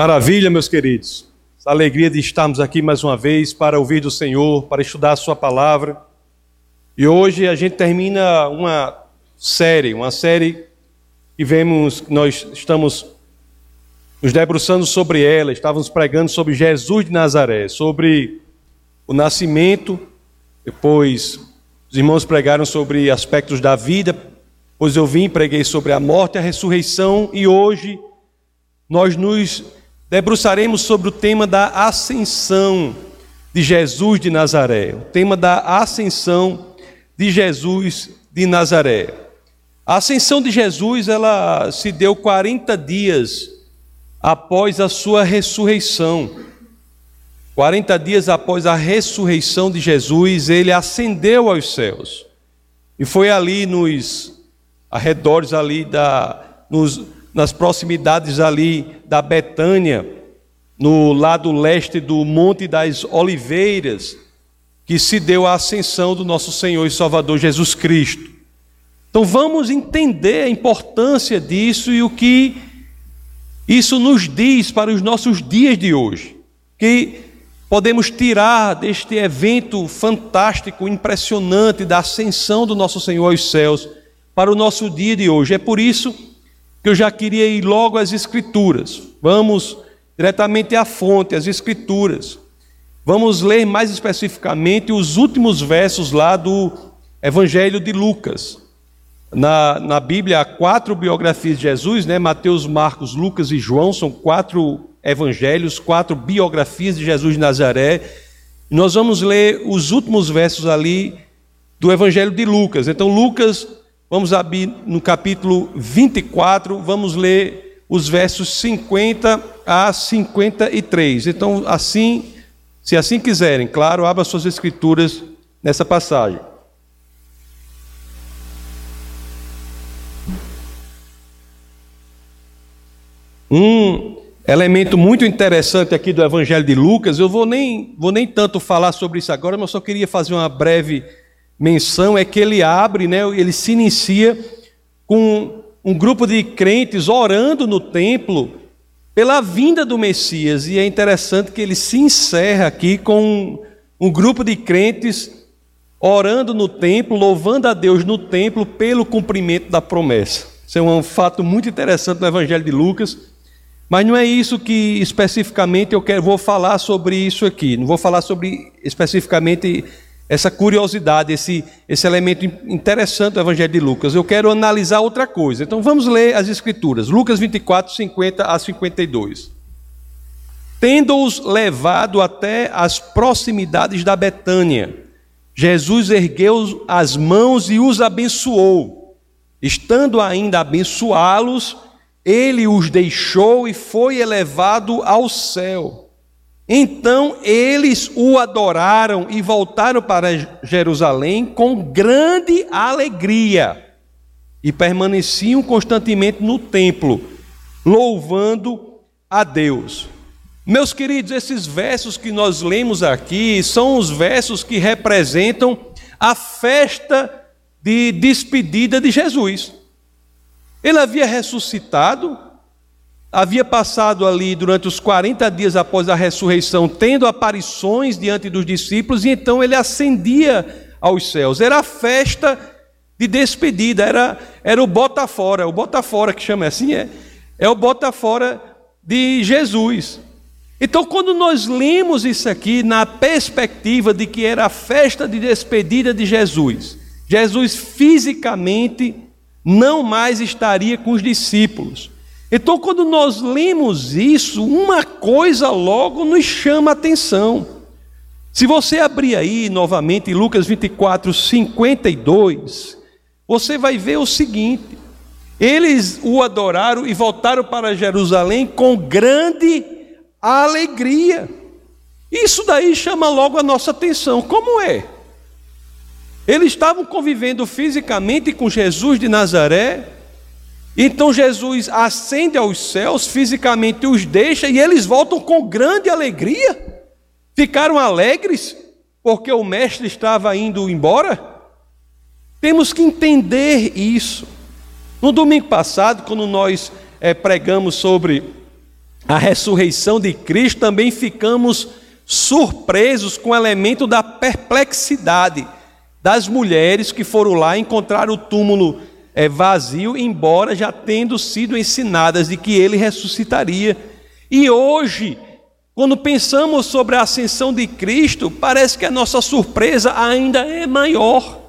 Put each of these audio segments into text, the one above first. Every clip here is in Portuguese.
Maravilha, meus queridos. Essa alegria de estarmos aqui mais uma vez para ouvir do Senhor, para estudar a Sua palavra. E hoje a gente termina uma série, uma série que vemos, nós estamos nos debruçando sobre ela, estávamos pregando sobre Jesus de Nazaré, sobre o nascimento, depois os irmãos pregaram sobre aspectos da vida, pois eu vim e preguei sobre a morte a ressurreição, e hoje nós nos debruçaremos sobre o tema da ascensão de Jesus de Nazaré, o tema da ascensão de Jesus de Nazaré. A ascensão de Jesus, ela se deu 40 dias após a sua ressurreição. 40 dias após a ressurreição de Jesus, ele ascendeu aos céus. E foi ali nos arredores ali da nos nas proximidades ali da Betânia, no lado leste do Monte das Oliveiras, que se deu a ascensão do nosso Senhor e Salvador Jesus Cristo. Então vamos entender a importância disso e o que isso nos diz para os nossos dias de hoje. Que podemos tirar deste evento fantástico, impressionante da ascensão do nosso Senhor aos céus para o nosso dia de hoje. É por isso que eu já queria ir logo às Escrituras. Vamos diretamente à fonte, às Escrituras. Vamos ler mais especificamente os últimos versos lá do Evangelho de Lucas. Na, na Bíblia há quatro biografias de Jesus, né? Mateus, Marcos, Lucas e João, são quatro evangelhos, quatro biografias de Jesus de Nazaré. Nós vamos ler os últimos versos ali do Evangelho de Lucas. Então, Lucas Vamos abrir no capítulo 24, vamos ler os versos 50 a 53. Então, assim, se assim quiserem, claro, abra suas escrituras nessa passagem. Um elemento muito interessante aqui do Evangelho de Lucas, eu vou nem, vou nem tanto falar sobre isso agora, mas só queria fazer uma breve menção é que ele abre, né, ele se inicia com um grupo de crentes orando no templo pela vinda do Messias. E é interessante que ele se encerra aqui com um, grupo de crentes orando no templo, louvando a Deus no templo pelo cumprimento da promessa. Isso é um fato muito interessante no Evangelho de Lucas. Mas não é isso que especificamente eu quero, vou falar sobre isso aqui. Não vou falar sobre especificamente essa curiosidade, esse, esse elemento interessante do Evangelho de Lucas. Eu quero analisar outra coisa. Então vamos ler as Escrituras. Lucas 24, 50 a 52. Tendo-os levado até as proximidades da Betânia, Jesus ergueu as mãos e os abençoou. Estando ainda a abençoá-los, ele os deixou e foi elevado ao céu. Então eles o adoraram e voltaram para Jerusalém com grande alegria e permaneciam constantemente no templo, louvando a Deus. Meus queridos, esses versos que nós lemos aqui são os versos que representam a festa de despedida de Jesus. Ele havia ressuscitado, havia passado ali durante os 40 dias após a ressurreição, tendo aparições diante dos discípulos, e então ele ascendia aos céus. Era a festa de despedida, era, era o bota fora, o bota fora que chama assim, é, é o bota fora de Jesus. Então, quando nós lemos isso aqui na perspectiva de que era a festa de despedida de Jesus, Jesus fisicamente não mais estaria com os discípulos. Então, quando nós lemos isso, uma coisa logo nos chama a atenção. Se você abrir aí novamente Lucas 24, 52, você vai ver o seguinte: eles o adoraram e voltaram para Jerusalém com grande alegria. Isso daí chama logo a nossa atenção. Como é? Eles estavam convivendo fisicamente com Jesus de Nazaré, então Jesus ascende aos céus, fisicamente os deixa e eles voltam com grande alegria. Ficaram alegres porque o mestre estava indo embora? Temos que entender isso. No domingo passado, quando nós é, pregamos sobre a ressurreição de Cristo, também ficamos surpresos com o elemento da perplexidade das mulheres que foram lá encontrar o túmulo é, vazio, embora já tendo sido ensinadas de que ele ressuscitaria. E hoje, quando pensamos sobre a ascensão de Cristo, parece que a nossa surpresa ainda é maior.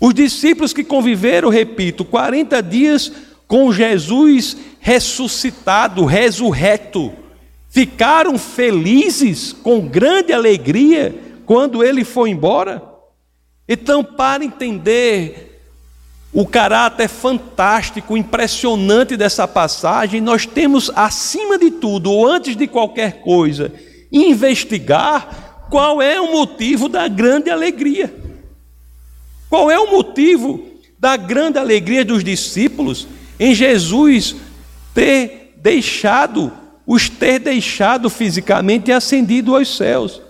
Os discípulos que conviveram, repito, 40 dias com Jesus ressuscitado, resurreto, ficaram felizes com grande alegria quando ele foi embora? Então, para entender o caráter fantástico, impressionante dessa passagem, nós temos, acima de tudo, ou antes de qualquer coisa, investigar qual é o motivo da grande alegria. Qual é o motivo da grande alegria dos discípulos em Jesus ter deixado, os ter deixado fisicamente e ascendido aos céus?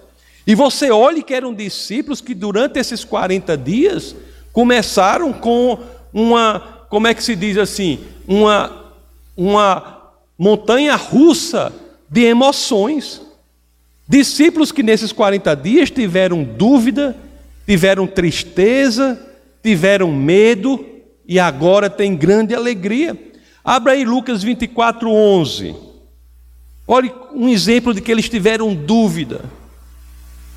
E você olhe que eram discípulos que durante esses 40 dias começaram com uma, como é que se diz assim, uma, uma montanha russa de emoções. Discípulos que nesses 40 dias tiveram dúvida, tiveram tristeza, tiveram medo e agora têm grande alegria. Abra aí Lucas 24, 11. Olhe um exemplo de que eles tiveram dúvida.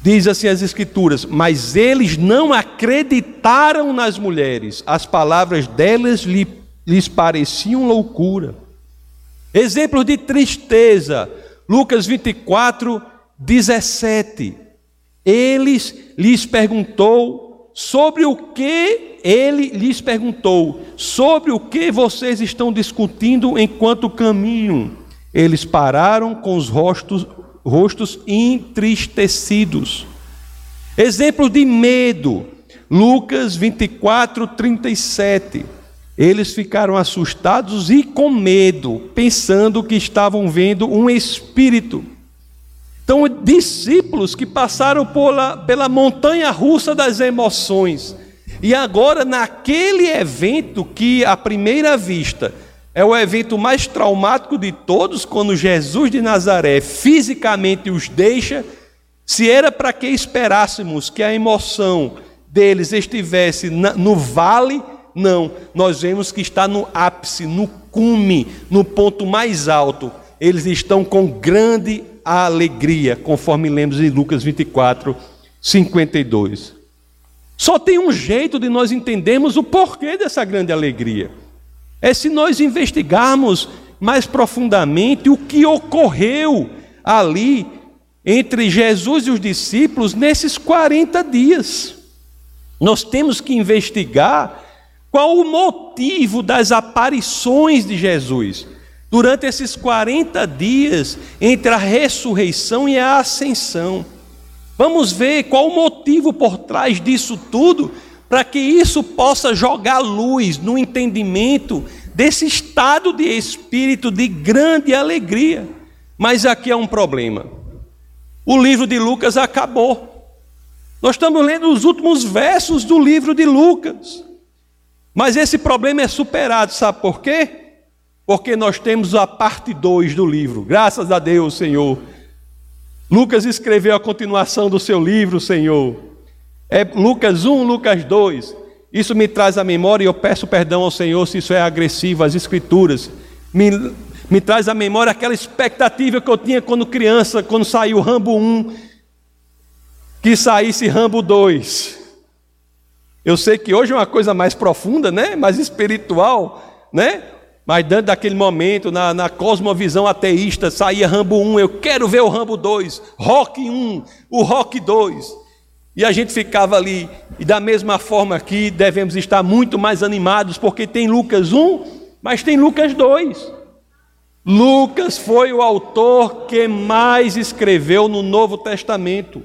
Diz assim as Escrituras: Mas eles não acreditaram nas mulheres, as palavras delas lhes pareciam loucura. Exemplos de tristeza, Lucas 24, 17. Eles lhes perguntou sobre o que ele lhes perguntou, sobre o que vocês estão discutindo enquanto caminham. Eles pararam com os rostos, rostos entristecidos. Exemplo de medo, Lucas 24, 37. Eles ficaram assustados e com medo, pensando que estavam vendo um espírito. Então, discípulos que passaram pela, pela montanha russa das emoções, e agora, naquele evento que, à primeira vista, é o evento mais traumático de todos, quando Jesus de Nazaré fisicamente os deixa, se era para que esperássemos que a emoção deles estivesse no vale, não, nós vemos que está no ápice, no cume, no ponto mais alto. Eles estão com grande alegria, conforme lemos em Lucas 24, 52. Só tem um jeito de nós entendermos o porquê dessa grande alegria. É se nós investigarmos mais profundamente o que ocorreu ali entre Jesus e os discípulos nesses 40 dias. Nós temos que investigar qual o motivo das aparições de Jesus durante esses 40 dias entre a ressurreição e a ascensão. Vamos ver qual o motivo por trás disso tudo, para que isso possa jogar luz no entendimento desse estado de espírito de grande alegria. Mas aqui é um problema. O livro de Lucas acabou. Nós estamos lendo os últimos versos do livro de Lucas. Mas esse problema é superado, sabe por quê? porque nós temos a parte 2 do livro. Graças a Deus, Senhor. Lucas escreveu a continuação do seu livro, Senhor. É Lucas 1, Lucas 2. Isso me traz à memória e eu peço perdão ao Senhor se isso é agressivo às Escrituras. Me, me traz à memória aquela expectativa que eu tinha quando criança, quando saiu Rambo 1, que saísse Rambo 2. Eu sei que hoje é uma coisa mais profunda, né? mais espiritual, né? Mas dentro daquele momento, na, na cosmovisão ateísta, saía Rambo 1, eu quero ver o Rambo 2, Rock 1, o Rock 2. E a gente ficava ali, e da mesma forma aqui, devemos estar muito mais animados, porque tem Lucas 1, mas tem Lucas 2. Lucas foi o autor que mais escreveu no Novo Testamento.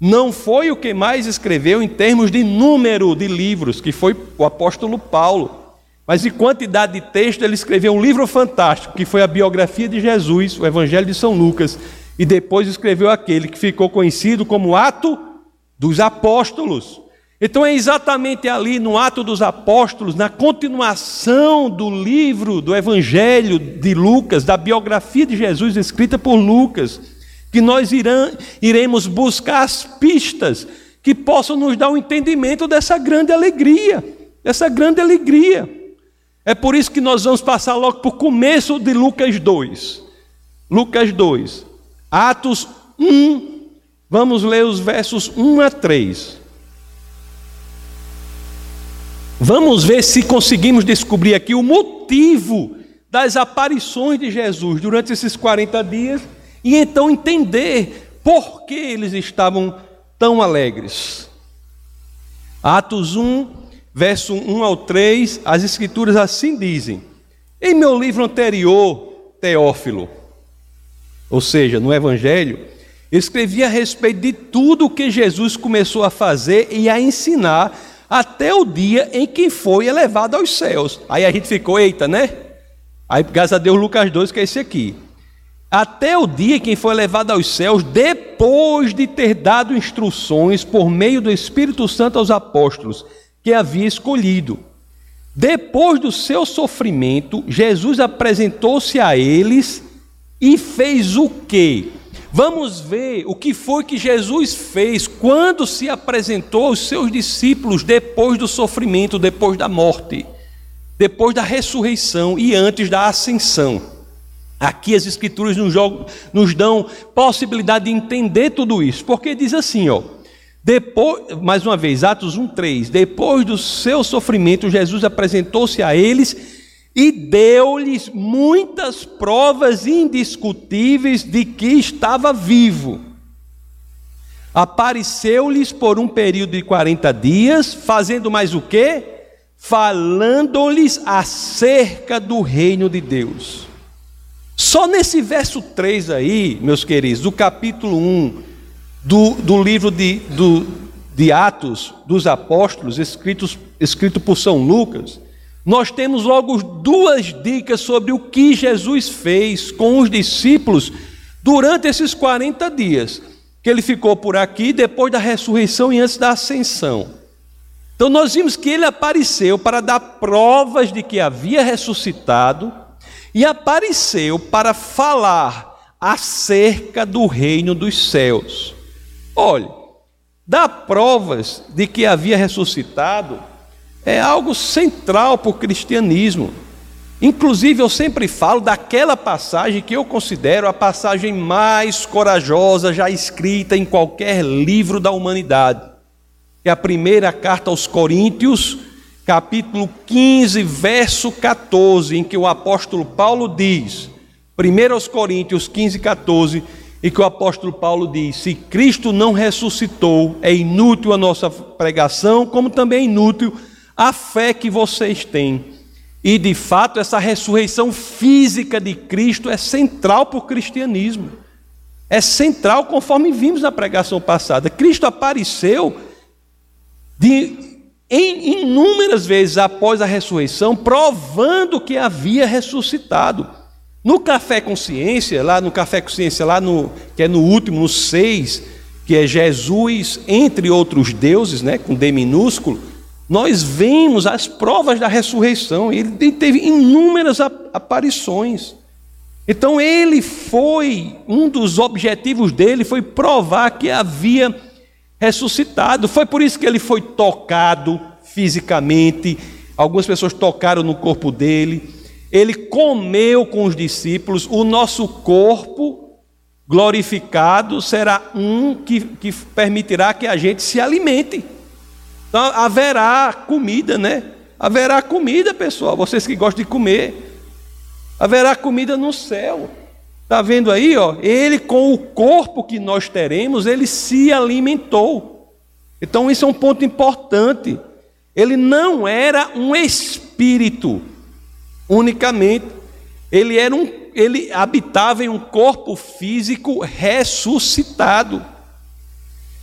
Não foi o que mais escreveu em termos de número de livros, que foi o apóstolo Paulo. Mas em quantidade de texto, ele escreveu um livro fantástico, que foi a biografia de Jesus, o Evangelho de São Lucas, e depois escreveu aquele que ficou conhecido como Ato dos Apóstolos. Então é exatamente ali no Ato dos Apóstolos, na continuação do livro do Evangelho de Lucas, da biografia de Jesus escrita por Lucas, que nós irão, iremos buscar as pistas que possam nos dar o um entendimento dessa grande alegria, dessa grande alegria. É por isso que nós vamos passar logo para o começo de Lucas 2. Lucas 2, Atos 1, vamos ler os versos 1 a 3. Vamos ver se conseguimos descobrir aqui o motivo das aparições de Jesus durante esses 40 dias e então entender por que eles estavam tão alegres. Atos 1, verso 1 ao 3, as Escrituras assim dizem: Em meu livro anterior, Teófilo, ou seja, no Evangelho, escrevi a respeito de tudo o que Jesus começou a fazer e a ensinar até o dia em que foi elevado aos céus. Aí a gente ficou, eita, né? Aí, graças a Deus, Lucas 2, que é esse aqui. Até o dia em que foi elevado aos céus, depois de ter dado instruções por meio do Espírito Santo aos apóstolos que havia escolhido. Depois do seu sofrimento, Jesus apresentou-se a eles e fez o quê? Vamos ver o que foi que Jesus fez quando se apresentou aos seus discípulos depois do sofrimento, depois da morte, depois da ressurreição e antes da ascensão. Aqui as Escrituras nos, nos dão possibilidade de entender tudo isso, porque diz assim, ó. Depois, mais uma vez, Atos 1:3. Depois do seu sofrimento, Jesus apresentou-se a eles e deu-lhes muitas provas indiscutíveis de que estava vivo. Apareceu-lhes por um período de 40 dias, fazendo mais o quê? Falando-lhes acerca do reino de Deus. Só nesse verso 3 aí, meus queridos, do capítulo 1 do, do livro de, do, de Atos dos Apóstolos, escritos, escrito por São Lucas, nós temos logo duas dicas sobre o que Jesus fez com os discípulos durante esses 40 dias, que ele ficou por aqui depois da ressurreição e antes da ascensão. Então nós vimos que ele apareceu para dar provas de que havia ressuscitado e apareceu para falar acerca do reino dos céus. Olhe, dar provas de que havia ressuscitado é algo central para o cristianismo. Inclusive, eu sempre falo daquela passagem que eu considero a passagem mais corajosa já escrita em qualquer livro da humanidade. É a primeira carta aos Coríntios, capítulo 15, verso 14, em que o apóstolo Paulo diz, 1 aos Coríntios 15, 14, e que o apóstolo Paulo diz: se Cristo não ressuscitou, é inútil a nossa pregação, como também é inútil a fé que vocês têm. E de fato, essa ressurreição física de Cristo é central para o cristianismo. É central, conforme vimos na pregação passada. Cristo apareceu de, em inúmeras vezes após a ressurreição, provando que havia ressuscitado. No Café Consciência, lá no Café Consciência, lá no, que é no último, no 6, que é Jesus entre outros deuses, né, com D minúsculo, nós vemos as provas da ressurreição, ele teve inúmeras aparições. Então ele foi, um dos objetivos dele foi provar que havia ressuscitado. Foi por isso que ele foi tocado fisicamente, algumas pessoas tocaram no corpo dele. Ele comeu com os discípulos, o nosso corpo glorificado será um que, que permitirá que a gente se alimente. Então haverá comida, né? Haverá comida, pessoal, vocês que gostam de comer. Haverá comida no céu. Está vendo aí, ó? Ele com o corpo que nós teremos, ele se alimentou. Então isso é um ponto importante. Ele não era um espírito unicamente. Ele era um ele habitava em um corpo físico ressuscitado.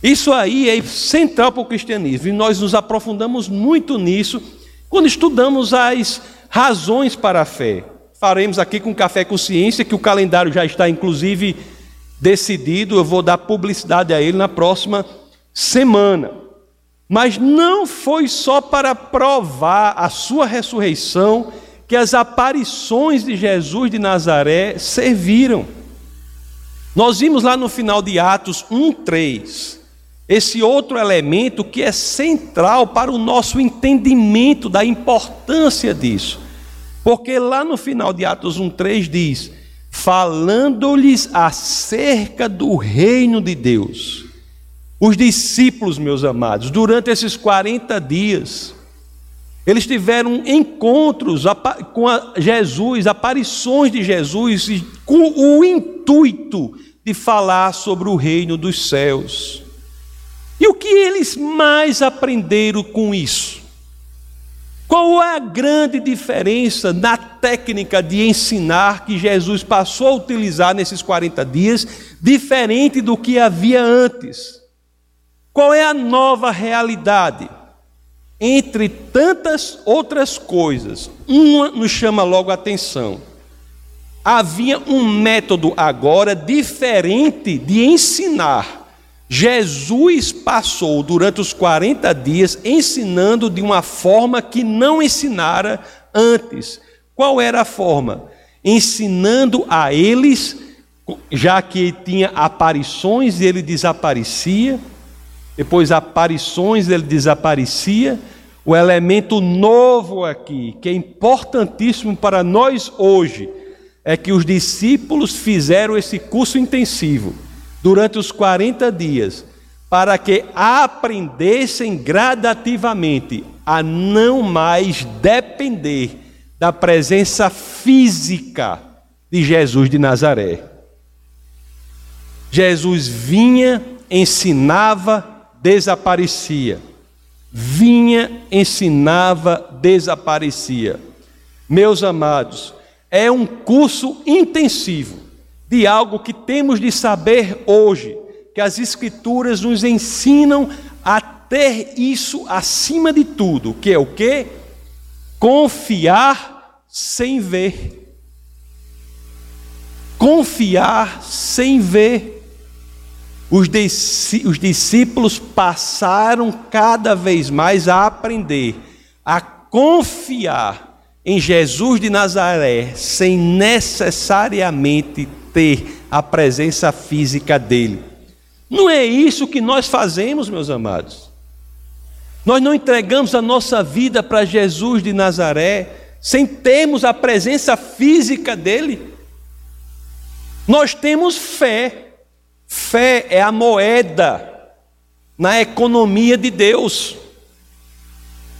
Isso aí é central para o cristianismo e nós nos aprofundamos muito nisso quando estudamos as razões para a fé. Faremos aqui com Café Consciência, que o calendário já está inclusive decidido, eu vou dar publicidade a ele na próxima semana. Mas não foi só para provar a sua ressurreição que as aparições de Jesus de Nazaré serviram. Nós vimos lá no final de Atos 1:3 esse outro elemento que é central para o nosso entendimento da importância disso. Porque lá no final de Atos 1:3 diz: falando-lhes acerca do reino de Deus. Os discípulos, meus amados, durante esses 40 dias, eles tiveram encontros com Jesus, aparições de Jesus, com o intuito de falar sobre o reino dos céus. E o que eles mais aprenderam com isso? Qual é a grande diferença na técnica de ensinar que Jesus passou a utilizar nesses 40 dias, diferente do que havia antes? Qual é a nova realidade? Entre tantas outras coisas, uma nos chama logo a atenção. Havia um método agora diferente de ensinar. Jesus passou durante os 40 dias ensinando de uma forma que não ensinara antes. Qual era a forma? Ensinando a eles, já que tinha aparições e ele desaparecia, depois aparições ele desaparecia. O elemento novo aqui, que é importantíssimo para nós hoje, é que os discípulos fizeram esse curso intensivo durante os 40 dias, para que aprendessem gradativamente a não mais depender da presença física de Jesus de Nazaré. Jesus vinha, ensinava, desaparecia. Vinha, ensinava, desaparecia. Meus amados, é um curso intensivo de algo que temos de saber hoje, que as Escrituras nos ensinam a ter isso acima de tudo, que é o que? Confiar sem ver. Confiar sem ver. Os, discípulos passaram cada vez mais a aprender, a confiar em Jesus de Nazaré, sem necessariamente ter a presença física dele. Não é isso que nós fazemos, meus amados. Nós não entregamos a nossa vida para Jesus de Nazaré sem termos a presença física dele. Nós temos fé. Fé é a moeda na economia de Deus.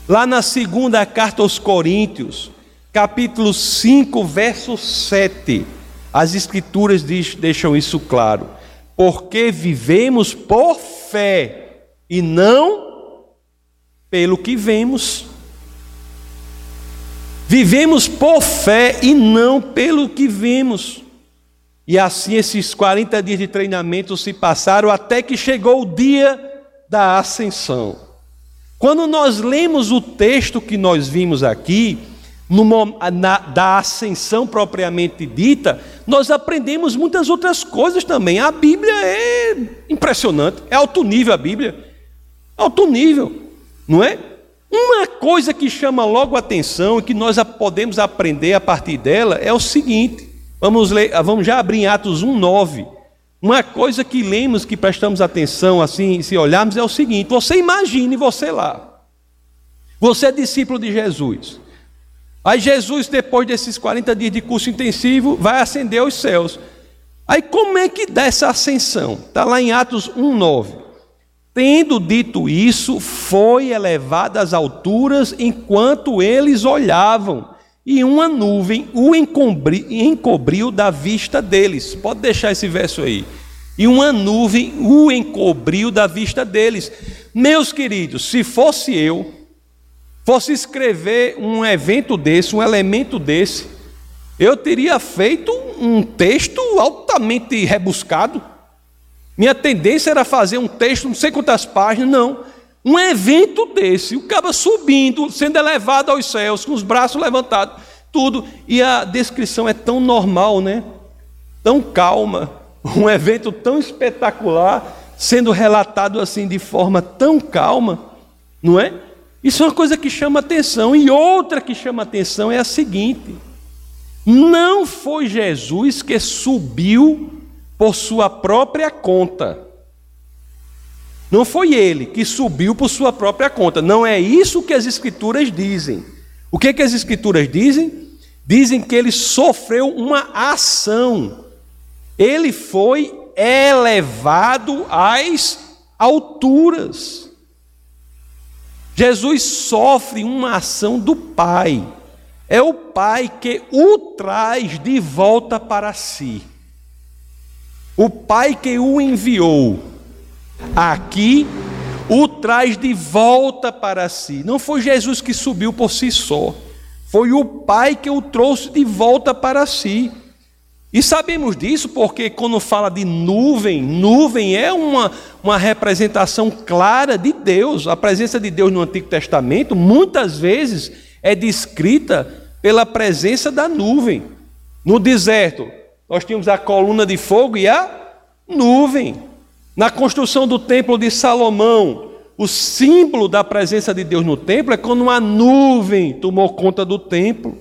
Lá na segunda carta aos Coríntios, capítulo 5, verso 7, as Escrituras deixam isso claro. Porque vivemos por fé e não pelo que vemos. Vivemos por fé e não pelo que vemos. E assim esses 40 dias de treinamento se passaram até que chegou o dia da ascensão. Quando nós lemos o texto que nós vimos aqui, no, na, da ascensão propriamente dita, nós aprendemos muitas outras coisas também. A Bíblia é impressionante, é alto nível a Bíblia. Alto nível, não é? Uma coisa que chama logo atenção e que nós podemos aprender a partir dela é o seguinte: Vamos, ler, vamos já abrir em Atos 1,9. Uma coisa que lemos, que prestamos atenção, assim, se olharmos, é o seguinte: você imagine você lá. Você é discípulo de Jesus. Aí Jesus, depois desses 40 dias de curso intensivo, vai ascender aos céus. Aí como é que dá essa ascensão? Está lá em Atos 1,9. Tendo dito isso, foi elevado às alturas enquanto eles olhavam e uma nuvem o encobriu, encobriu da vista deles. Pode deixar esse verso aí. E uma nuvem o encobriu da vista deles. Meus queridos, se fosse eu, fosse escrever um evento desse, um elemento desse, eu teria feito um texto altamente rebuscado. Minha tendência era fazer um texto, não sei quantas páginas, não. Um evento desse, o cara subindo, sendo elevado aos céus, com os braços levantados, tudo. E a descrição é tão normal, né? Tão calma. Um evento tão espetacular, sendo relatado assim de forma tão calma. Não é? Isso é uma coisa que chama atenção. E outra que chama atenção é a seguinte: não foi Jesus que subiu por sua própria conta. Não foi ele que subiu por sua própria conta. Não é isso que as Escrituras dizem. O que, que as Escrituras dizem? Dizem que ele sofreu uma ação. Ele foi elevado às alturas. Jesus sofre uma ação do Pai. É o Pai que o traz de volta para si. O Pai que o enviou aqui o traz de volta para si. Não foi Jesus que subiu por si só, foi o Pai que o trouxe de volta para si. E sabemos disso porque, quando fala de nuvem, nuvem é uma, uma representação clara de Deus. A presença de Deus no Antigo Testamento, muitas vezes, é descrita pela presença da nuvem. No deserto, nós tínhamos a coluna de fogo e a nuvem. Na construção do templo de Salomão, o símbolo da presença de Deus no templo é quando uma nuvem tomou conta do templo.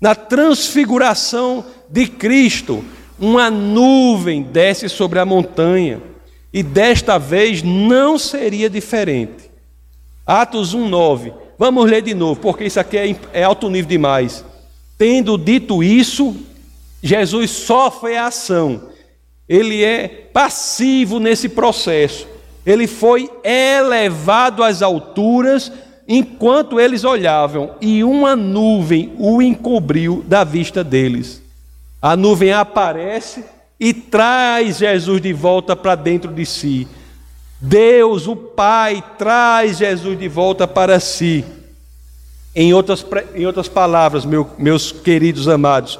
Na transfiguração de Cristo, uma nuvem desce sobre a montanha. E desta vez não seria diferente. Atos 1,9. Vamos ler de novo, porque isso aqui é, é alto nível demais. Tendo dito isso, Jesus sofre a ação ele é passivo nesse processo. Ele foi elevado às alturas enquanto eles olhavam, e uma nuvem o encobriu da vista deles. A nuvem aparece e traz Jesus de volta para dentro de si. Deus, o Pai, traz Jesus de volta para si. Em outras, em outras palavras, meu, meus queridos amados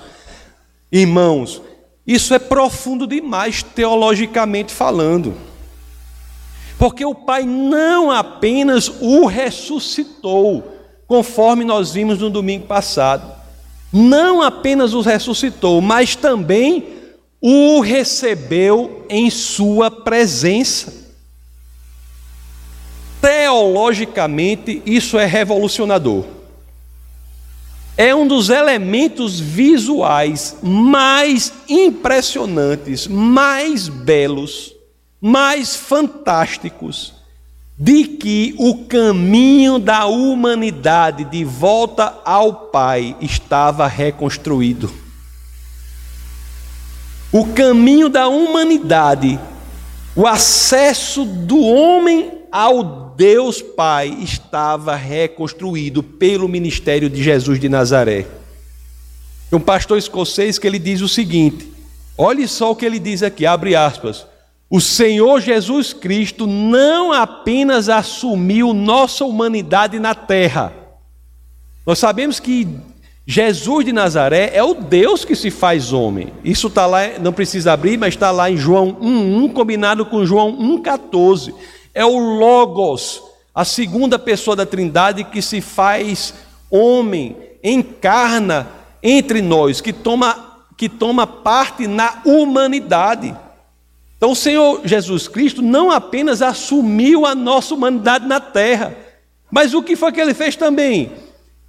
irmãos, isso é profundo demais teologicamente falando. Porque o Pai não apenas o ressuscitou, conforme nós vimos no domingo passado, não apenas o ressuscitou, mas também o recebeu em sua presença. Teologicamente, isso é revolucionador é um dos elementos visuais mais impressionantes, mais belos, mais fantásticos de que o caminho da humanidade de volta ao Pai estava reconstruído. O caminho da humanidade, o acesso do homem ao Deus Pai estava reconstruído pelo ministério de Jesus de Nazaré. Um pastor escocês que ele diz o seguinte: olhe só o que ele diz aqui, abre aspas. O Senhor Jesus Cristo não apenas assumiu nossa humanidade na terra. Nós sabemos que Jesus de Nazaré é o Deus que se faz homem. Isso está lá, não precisa abrir, mas está lá em João 1,1, combinado com João 1,14 é o Logos, a segunda pessoa da Trindade que se faz homem, encarna entre nós, que toma, que toma parte na humanidade. Então, o Senhor Jesus Cristo não apenas assumiu a nossa humanidade na terra, mas o que foi que ele fez também?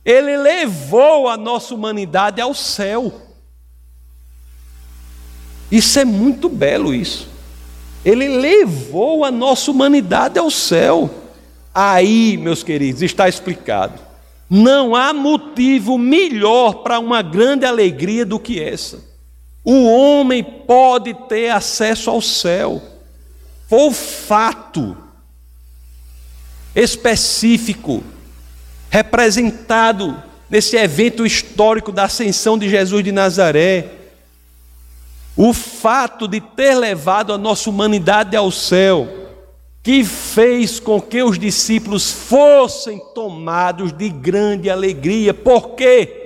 Ele levou a nossa humanidade ao céu. Isso é muito belo isso. Ele levou a nossa humanidade ao céu. Aí, meus queridos, está explicado. Não há motivo melhor para uma grande alegria do que essa. O homem pode ter acesso ao céu. Foi o fato específico representado nesse evento histórico da ascensão de Jesus de Nazaré o fato de ter levado a nossa humanidade ao céu, que fez com que os discípulos fossem tomados de grande alegria. Por quê?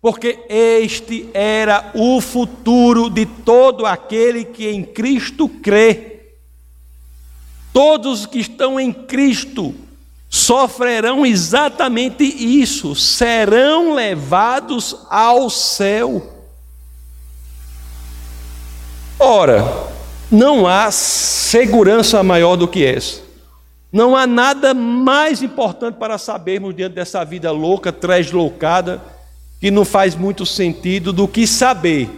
Porque este era o futuro de todo aquele que em Cristo crê. Todos que estão em Cristo sofrerão exatamente isso, serão levados ao céu. Ora, não há segurança maior do que essa. Não há nada mais importante para sabermos diante dessa vida louca, translocada, que não faz muito sentido do que saber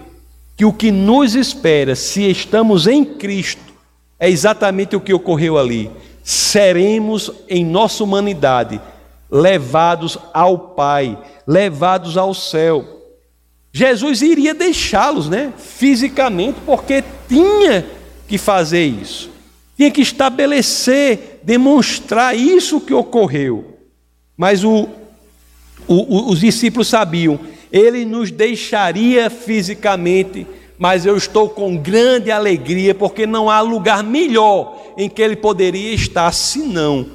que o que nos espera, se estamos em Cristo, é exatamente o que ocorreu ali. Seremos em nossa humanidade levados ao Pai, levados ao céu. Jesus iria deixá-los, né, fisicamente, porque tinha que fazer isso. Tinha que estabelecer, demonstrar isso que ocorreu. Mas o, o, os discípulos sabiam, ele nos deixaria fisicamente, mas eu estou com grande alegria, porque não há lugar melhor em que ele poderia estar senão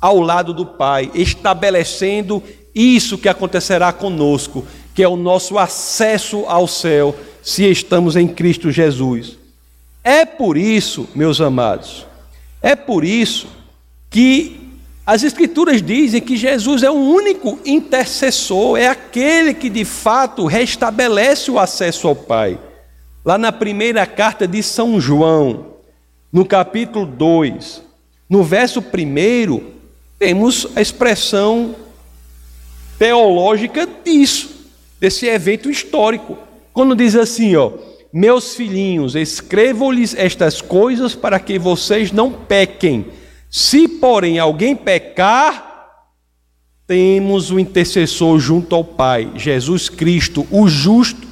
ao lado do Pai, estabelecendo isso que acontecerá conosco, que é o nosso acesso ao céu, se estamos em Cristo Jesus. É por isso, meus amados, é por isso que as Escrituras dizem que Jesus é o único intercessor, é aquele que de fato restabelece o acesso ao Pai. Lá na primeira carta de São João, no capítulo 2, no verso 1, temos a expressão teológica disso, desse evento histórico. Quando diz assim, ó, meus filhinhos, escrevo-lhes estas coisas para que vocês não pequem. Se, porém, alguém pecar, temos o intercessor junto ao Pai, Jesus Cristo, o justo.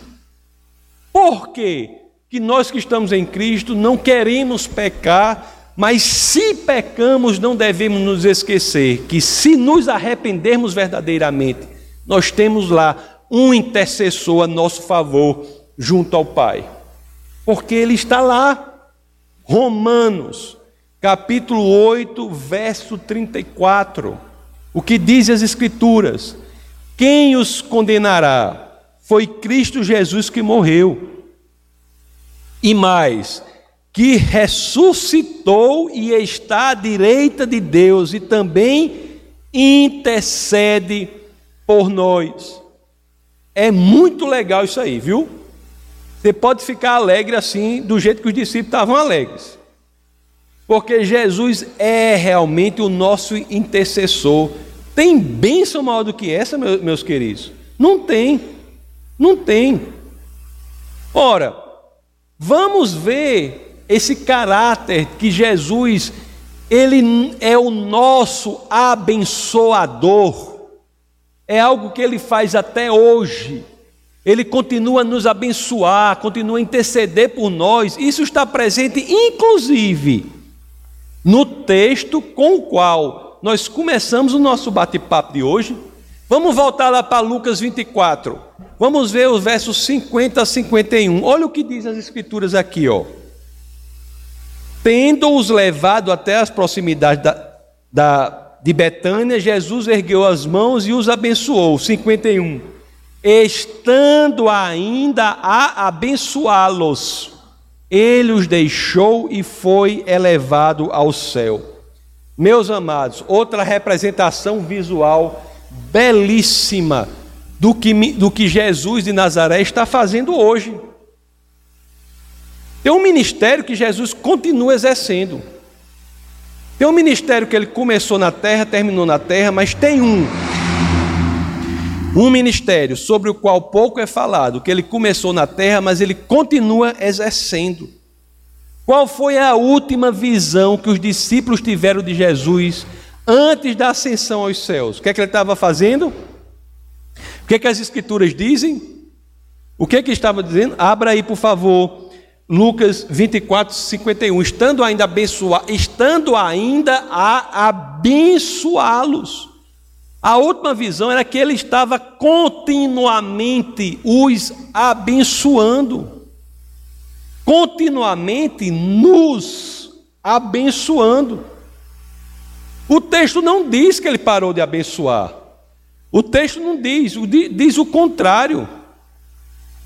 Por quê? Que nós que estamos em Cristo não queremos pecar, mas se pecamos, não devemos nos esquecer que se nos arrependermos verdadeiramente, nós temos lá um intercessor a nosso favor junto ao Pai. Porque ele está lá. Romanos, capítulo 8, verso 34. O que diz as Escrituras? Quem os condenará? Foi Cristo Jesus que morreu. E mais, que ressuscitou e está à direita de Deus e também intercede por nós. É muito legal isso aí, viu? Você pode ficar alegre assim, do jeito que os discípulos estavam alegres. Porque Jesus é realmente o nosso intercessor. Tem bênção maior do que essa, meus queridos? Não tem. Não tem. Ora, vamos ver esse caráter que Jesus, ele é o nosso abençoador. É algo que ele faz até hoje. Ele continua a nos abençoar, continua a interceder por nós. Isso está presente, inclusive, no texto com o qual nós começamos o nosso bate-papo de hoje. Vamos voltar lá para Lucas 24. Vamos ver os versos 50 a 51. Olha o que diz as Escrituras aqui, ó. Tendo-os levado até as proximidades da, da, de Betânia, Jesus ergueu as mãos e os abençoou. 51 estando ainda a abençoá-los, ele os deixou e foi elevado ao céu. Meus amados, outra representação visual belíssima do que, do que Jesus de Nazaré está fazendo hoje. Tem um ministério que Jesus continua exercendo. Tem um ministério que ele começou na terra, terminou na terra, mas tem um um ministério sobre o qual pouco é falado, que ele começou na terra, mas ele continua exercendo. Qual foi a última visão que os discípulos tiveram de Jesus antes da ascensão aos céus? O que é que ele estava fazendo? O que é que as escrituras dizem? O que é que estava dizendo? Abra aí, por favor, Lucas 24, 51. Estando ainda, abençoa, estando ainda a abençoá-los. A última visão era que ele estava continuamente os abençoando, continuamente nos abençoando. O texto não diz que ele parou de abençoar. O texto não diz, diz o contrário.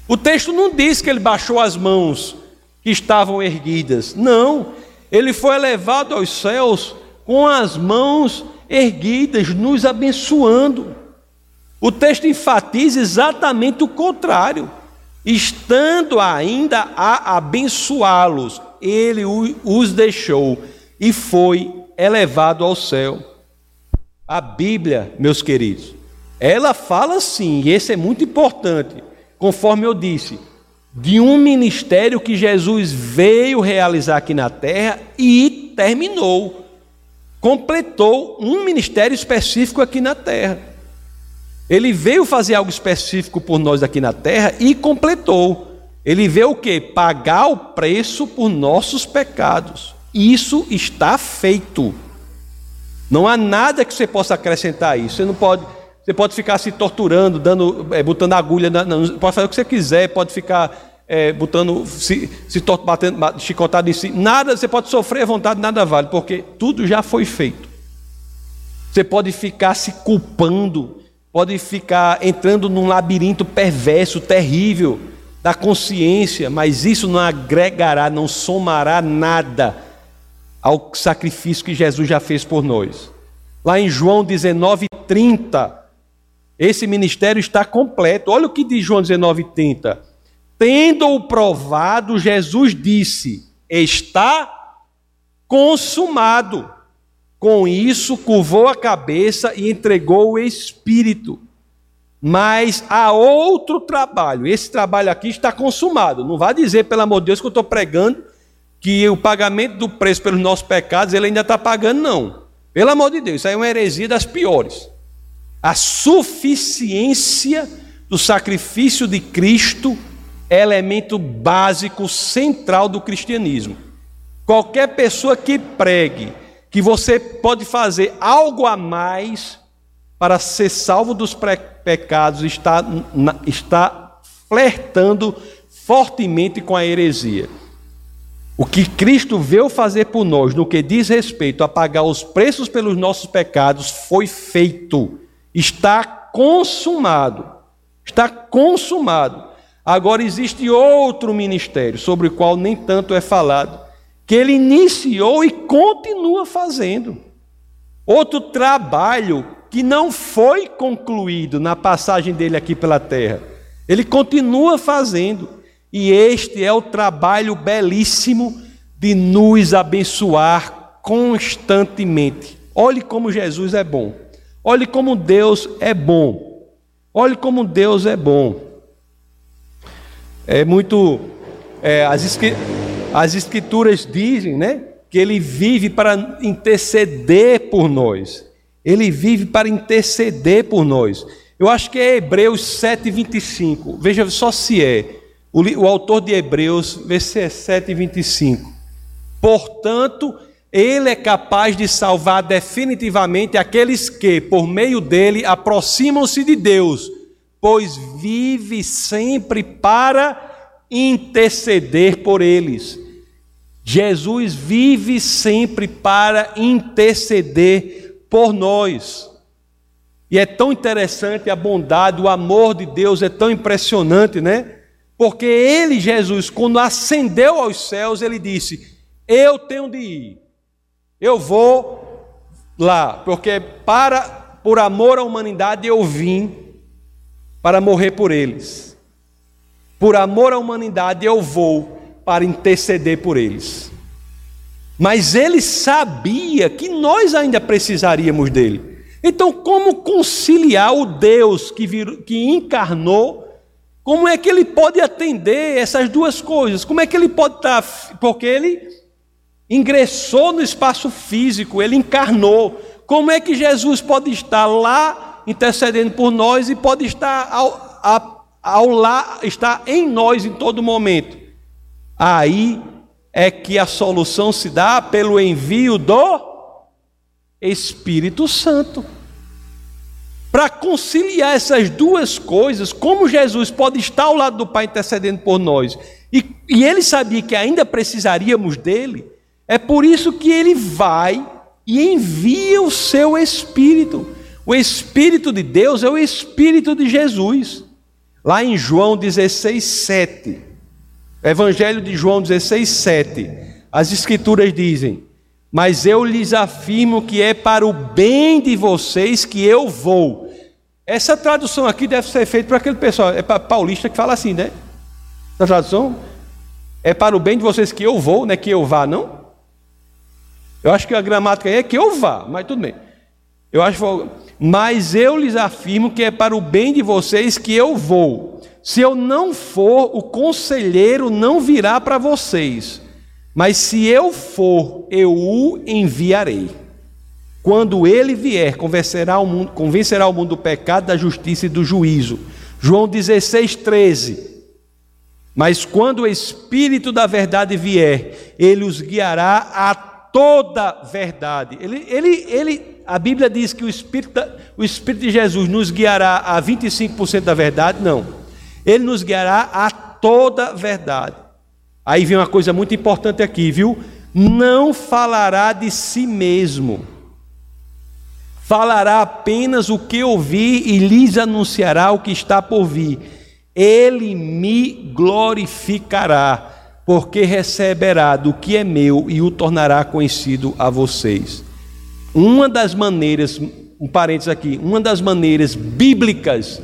O texto não diz que ele baixou as mãos que estavam erguidas. Não, ele foi elevado aos céus com as mãos erguidas, nos abençoando. O texto enfatiza exatamente o contrário. Estando ainda a abençoá-los, ele os deixou e foi elevado ao céu. A Bíblia, meus queridos, ela fala assim, e esse é muito importante, conforme eu disse, de um ministério que Jesus veio realizar aqui na terra e terminou. Completou um ministério específico aqui na terra. Ele veio fazer algo específico por nós aqui na terra e completou. Ele veio o que? Pagar o preço por nossos pecados. Isso está feito. Não há nada que você possa acrescentar a isso. Você não pode, você pode ficar se torturando, dando, é, botando agulha, na, pode fazer o que você quiser, pode ficar é, botando, se, se batendo, chicotado em si. Nada, você pode sofrer à vontade, nada vale, porque tudo já foi feito. Você pode ficar se culpando, pode ficar entrando num labirinto perverso, terrível da consciência, mas isso não agregará, não somará nada ao sacrifício que Jesus já fez por nós. Lá em João 19, 30, esse ministério está completo. Olha o que diz João 19, 30. Tendo-o provado, Jesus disse: Está consumado. Com isso, curvou a cabeça e entregou o Espírito. Mas há outro trabalho. Esse trabalho aqui está consumado. Não vá dizer, pelo amor de Deus, que eu estou pregando que o pagamento do preço pelos nossos pecados ele ainda está pagando, não. Pelo amor de Deus, isso aí é uma heresia das piores. A suficiência do sacrifício de Cristo elemento básico, central do cristianismo. Qualquer pessoa que pregue que você pode fazer algo a mais para ser salvo dos pecados está, está flertando fortemente com a heresia. O que Cristo veio fazer por nós, no que diz respeito a pagar os preços pelos nossos pecados, foi feito, está consumado. Está consumado. Agora existe outro ministério, sobre o qual nem tanto é falado, que ele iniciou e continua fazendo. Outro trabalho que não foi concluído na passagem dele aqui pela terra. Ele continua fazendo. E este é o trabalho belíssimo de nos abençoar constantemente. Olhe como Jesus é bom. Olhe como Deus é bom. Olhe como Deus é bom. É muito. É, as, as escrituras dizem, né? Que ele vive para interceder por nós. Ele vive para interceder por nós. Eu acho que é Hebreus 7,25. Veja só se é. O, o autor de Hebreus, vê se é 7,25. Portanto, ele é capaz de salvar definitivamente aqueles que, por meio dele, aproximam-se de Deus, pois vive sempre para interceder por eles. Jesus vive sempre para interceder por nós. E é tão interessante a bondade, o amor de Deus é tão impressionante, né? Porque ele, Jesus, quando ascendeu aos céus, ele disse: Eu tenho de ir, eu vou lá, porque para por amor à humanidade eu vim para morrer por eles. Por amor à humanidade eu vou para interceder por eles. Mas ele sabia que nós ainda precisaríamos dele. Então, como conciliar o Deus que, vir, que encarnou? Como é que ele pode atender essas duas coisas? Como é que ele pode estar. Porque ele ingressou no espaço físico, ele encarnou. Como é que Jesus pode estar lá intercedendo por nós e pode estar ao, ao, ao lá, estar em nós em todo momento? Aí é que a solução se dá pelo envio do Espírito Santo. Para conciliar essas duas coisas, como Jesus pode estar ao lado do Pai intercedendo por nós, e, e ele sabia que ainda precisaríamos dele, é por isso que ele vai e envia o seu Espírito. O Espírito de Deus é o Espírito de Jesus. Lá em João 16, 7. Evangelho de João 16, 7. As Escrituras dizem: Mas eu lhes afirmo que é para o bem de vocês que eu vou. Essa tradução aqui deve ser feita para aquele pessoal, é para paulista que fala assim, né? Essa tradução é para o bem de vocês que eu vou, não é que eu vá, não? Eu acho que a gramática é que eu vá, mas tudo bem. Eu acho, mas eu lhes afirmo que é para o bem de vocês que eu vou. Se eu não for, o conselheiro não virá para vocês. Mas se eu for, eu o enviarei. Quando ele vier, convencerá o mundo, convencerá o mundo do pecado, da justiça e do juízo. João 16, 13. Mas quando o Espírito da verdade vier, ele os guiará a toda verdade. Ele, ele, ele, a Bíblia diz que o Espírito, o Espírito de Jesus nos guiará a 25% da verdade? Não. Ele nos guiará a toda verdade. Aí vem uma coisa muito importante aqui, viu? Não falará de si mesmo falará apenas o que ouvi e lhes anunciará o que está por vir. Ele me glorificará, porque receberá do que é meu e o tornará conhecido a vocês. Uma das maneiras, um parênteses aqui, uma das maneiras bíblicas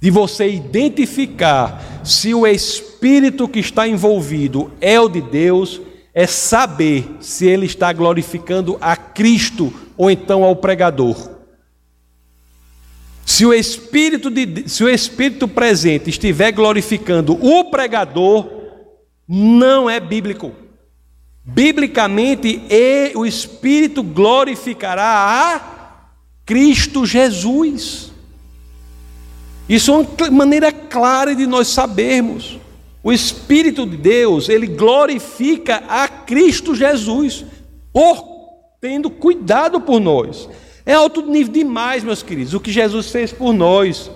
de você identificar se o espírito que está envolvido é o de Deus, é saber se ele está glorificando a Cristo ou então ao pregador. Se o espírito de, se o espírito presente estiver glorificando o pregador, não é bíblico. Biblicamente, o espírito glorificará a Cristo Jesus. Isso é uma maneira clara de nós sabermos. O Espírito de Deus, ele glorifica a Cristo Jesus por tendo cuidado por nós. É alto nível demais, meus queridos, o que Jesus fez por nós.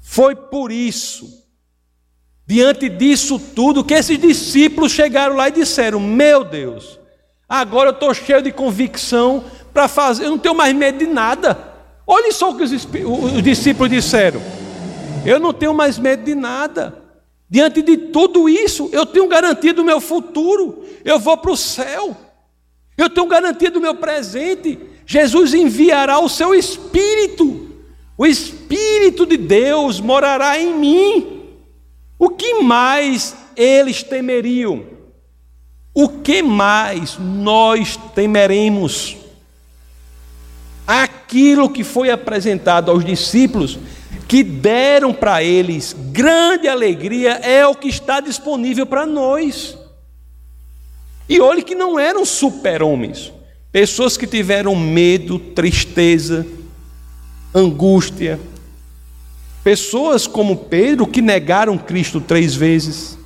Foi por isso, diante disso tudo, que esses discípulos chegaram lá e disseram: Meu Deus, agora eu estou cheio de convicção para fazer, eu não tenho mais medo de nada. Olha só o que os, os discípulos disseram: Eu não tenho mais medo de nada. Diante de tudo isso, eu tenho garantia do meu futuro, eu vou para o céu. Eu tenho garantia do meu presente. Jesus enviará o seu Espírito. O Espírito de Deus morará em mim. O que mais eles temeriam? O que mais nós temeremos? Aquilo que foi apresentado aos discípulos, que deram para eles grande alegria, é o que está disponível para nós. E olhe que não eram super-homens, pessoas que tiveram medo, tristeza, angústia, pessoas como Pedro que negaram Cristo três vezes,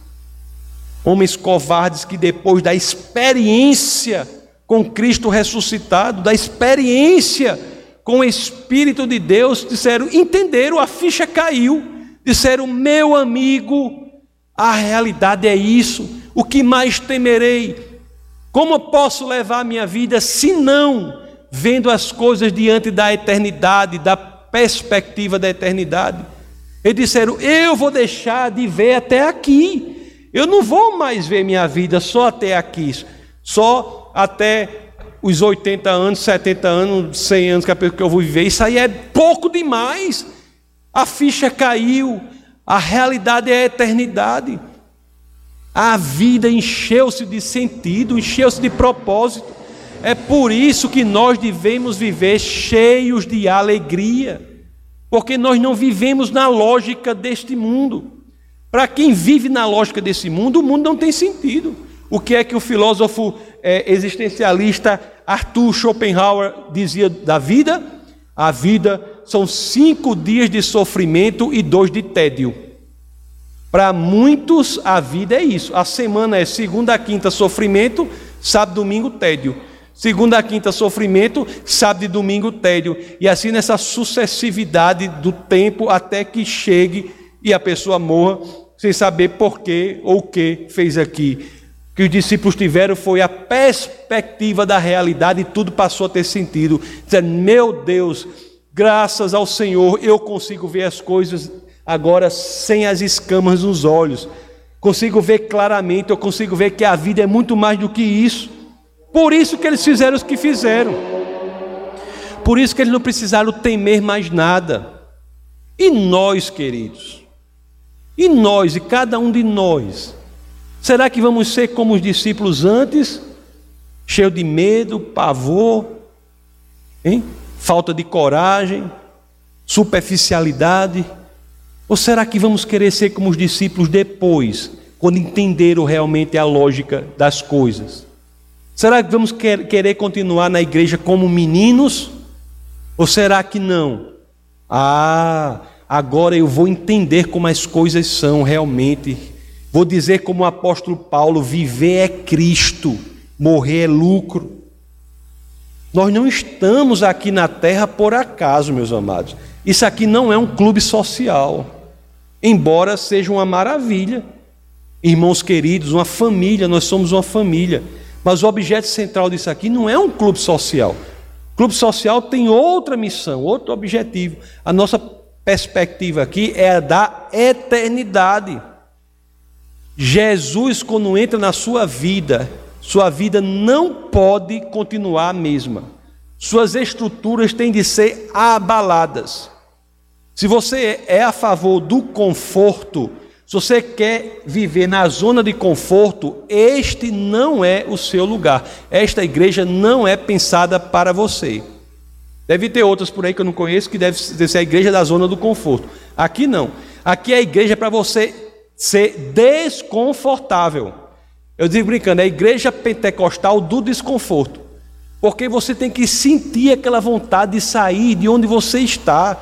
homens covardes que depois da experiência com Cristo ressuscitado, da experiência com o Espírito de Deus, disseram, entenderam, a ficha caiu, disseram, meu amigo, a realidade é isso, o que mais temerei? Como posso levar a minha vida se não vendo as coisas diante da eternidade, da perspectiva da eternidade? Eles disseram: Eu vou deixar de ver até aqui. Eu não vou mais ver minha vida só até aqui, só até os 80 anos, 70 anos, 100 anos que eu vou viver. Isso aí é pouco demais. A ficha caiu, a realidade é a eternidade. A vida encheu-se de sentido, encheu-se de propósito. É por isso que nós devemos viver cheios de alegria, porque nós não vivemos na lógica deste mundo. Para quem vive na lógica desse mundo, o mundo não tem sentido. O que é que o filósofo é, existencialista Arthur Schopenhauer dizia da vida? A vida são cinco dias de sofrimento e dois de tédio. Para muitos, a vida é isso. A semana é segunda quinta, sofrimento, sábado, domingo, tédio. Segunda a quinta, sofrimento, sábado e domingo, tédio. E assim nessa sucessividade do tempo até que chegue e a pessoa morra sem saber por quê ou o que fez aqui. O que os discípulos tiveram foi a perspectiva da realidade e tudo passou a ter sentido. Dizendo, meu Deus, graças ao Senhor eu consigo ver as coisas agora sem as escamas nos olhos. Consigo ver claramente, eu consigo ver que a vida é muito mais do que isso. Por isso que eles fizeram o que fizeram. Por isso que eles não precisaram temer mais nada. E nós, queridos? E nós, e cada um de nós? Será que vamos ser como os discípulos antes? cheio de medo, pavor, hein? falta de coragem, superficialidade? Ou será que vamos querer ser como os discípulos depois, quando entenderam realmente a lógica das coisas? Será que vamos querer continuar na igreja como meninos? Ou será que não? Ah, agora eu vou entender como as coisas são realmente. Vou dizer como o apóstolo Paulo: viver é Cristo, morrer é lucro. Nós não estamos aqui na terra por acaso, meus amados. Isso aqui não é um clube social, embora seja uma maravilha. Irmãos queridos, uma família, nós somos uma família. Mas o objeto central disso aqui não é um clube social. O clube social tem outra missão, outro objetivo. A nossa perspectiva aqui é a da eternidade. Jesus, quando entra na sua vida, sua vida não pode continuar a mesma. Suas estruturas têm de ser abaladas. Se você é a favor do conforto, se você quer viver na zona de conforto, este não é o seu lugar. Esta igreja não é pensada para você. Deve ter outras por aí que eu não conheço que deve ser a igreja da zona do conforto. Aqui não. Aqui é a igreja para você ser desconfortável. Eu digo brincando, é a igreja pentecostal do desconforto. Porque você tem que sentir aquela vontade de sair de onde você está.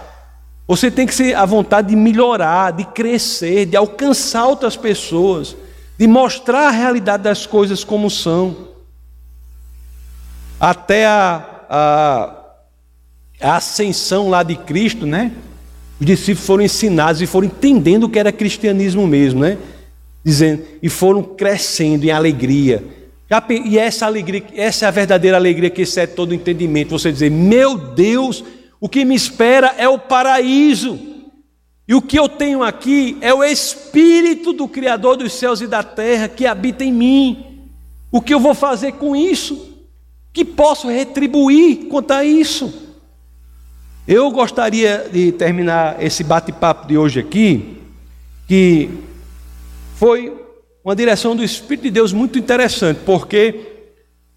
Você tem que ser a vontade de melhorar, de crescer, de alcançar outras pessoas, de mostrar a realidade das coisas como são. Até a, a, a ascensão lá de Cristo, né? Os discípulos foram ensinados e foram entendendo o que era cristianismo mesmo, né? dizendo, e foram crescendo em alegria. E essa alegria, essa é a verdadeira alegria que excede todo entendimento. Você dizer, meu Deus, o que me espera é o paraíso. E o que eu tenho aqui é o Espírito do Criador dos céus e da terra que habita em mim. O que eu vou fazer com isso? Que posso retribuir quanto a isso? Eu gostaria de terminar esse bate-papo de hoje aqui, que foi uma direção do Espírito de Deus muito interessante, porque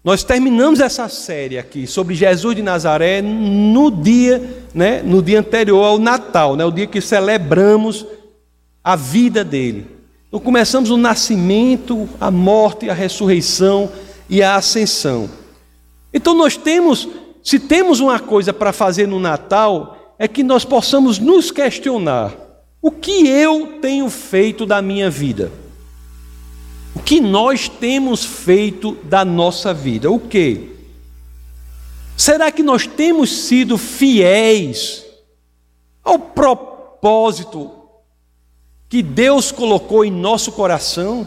nós terminamos essa série aqui sobre Jesus de Nazaré no dia, né, no dia anterior ao Natal, né, o dia que celebramos a vida dele. Então começamos o nascimento, a morte, a ressurreição e a ascensão. Então nós temos, se temos uma coisa para fazer no Natal, é que nós possamos nos questionar o que eu tenho feito da minha vida? O que nós temos feito da nossa vida? O que? Será que nós temos sido fiéis ao propósito que Deus colocou em nosso coração?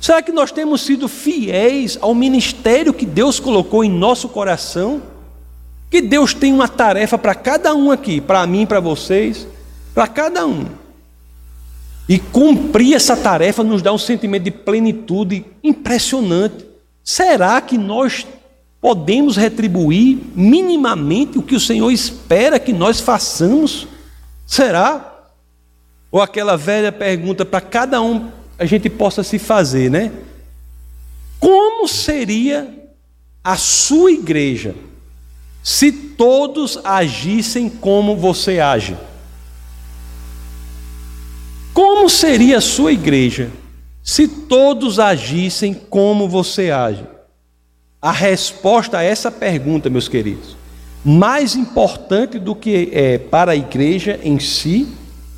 Será que nós temos sido fiéis ao ministério que Deus colocou em nosso coração? Que Deus tem uma tarefa para cada um aqui, para mim, para vocês para cada um. E cumprir essa tarefa nos dá um sentimento de plenitude impressionante. Será que nós podemos retribuir minimamente o que o Senhor espera que nós façamos? Será? Ou aquela velha pergunta para cada um a gente possa se fazer, né? Como seria a sua igreja se todos agissem como você age? Como seria a sua igreja se todos agissem como você age? A resposta a essa pergunta, meus queridos, mais importante do que é para a igreja em si,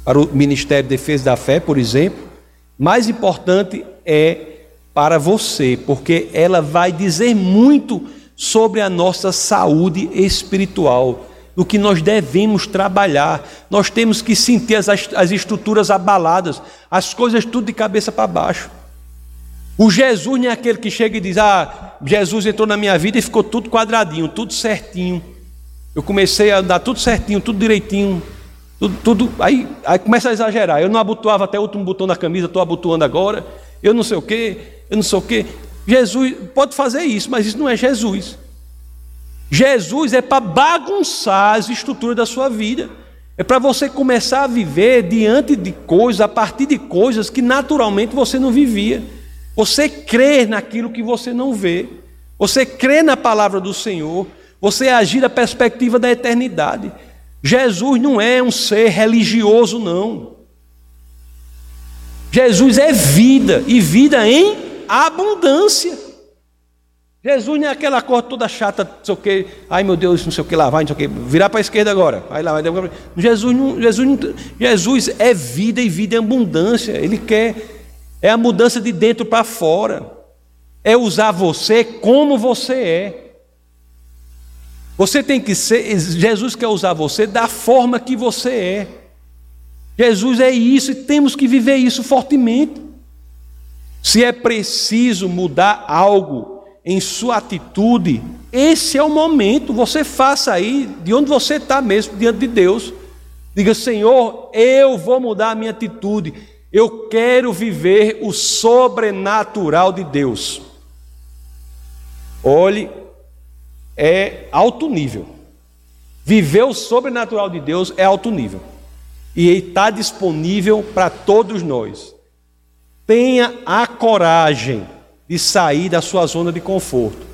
para o Ministério de Defesa da Fé, por exemplo, mais importante é para você, porque ela vai dizer muito sobre a nossa saúde espiritual do que nós devemos trabalhar. Nós temos que sentir as, as estruturas abaladas, as coisas tudo de cabeça para baixo. O Jesus não é aquele que chega e diz: Ah, Jesus entrou na minha vida e ficou tudo quadradinho, tudo certinho. Eu comecei a andar tudo certinho, tudo direitinho. Tudo, tudo, aí, aí começa a exagerar. Eu não abotoava até o último botão da camisa, estou abotoando agora. Eu não sei o quê, eu não sei o quê. Jesus pode fazer isso, mas isso não é Jesus. Jesus é para bagunçar as estruturas da sua vida. É para você começar a viver diante de coisas, a partir de coisas que naturalmente você não vivia. Você crer naquilo que você não vê. Você crê na palavra do Senhor, você agir da perspectiva da eternidade. Jesus não é um ser religioso, não. Jesus é vida e vida em abundância. Jesus não é aquela cor toda chata, não sei o que, ai meu Deus, não sei o que, lá vai, não sei o que, virar para a esquerda agora, aí lá vai. Jesus, não, Jesus, não, Jesus é vida e vida em abundância, Ele quer, é a mudança de dentro para fora, é usar você como você é. Você tem que ser, Jesus quer usar você da forma que você é. Jesus é isso e temos que viver isso fortemente. Se é preciso mudar algo em sua atitude, esse é o momento, você faça aí, de onde você está mesmo, diante de Deus. Diga, Senhor, eu vou mudar a minha atitude, eu quero viver o sobrenatural de Deus. Olhe, é alto nível. Viver o sobrenatural de Deus é alto nível. E está disponível para todos nós. Tenha a coragem de sair da sua zona de conforto.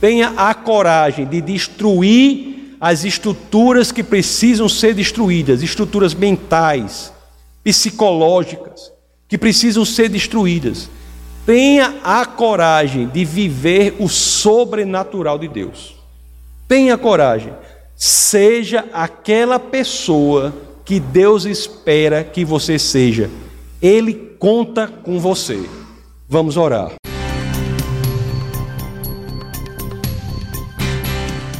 Tenha a coragem de destruir as estruturas que precisam ser destruídas, estruturas mentais, psicológicas, que precisam ser destruídas. Tenha a coragem de viver o sobrenatural de Deus. Tenha coragem. Seja aquela pessoa que Deus espera que você seja. Ele conta com você. Vamos orar.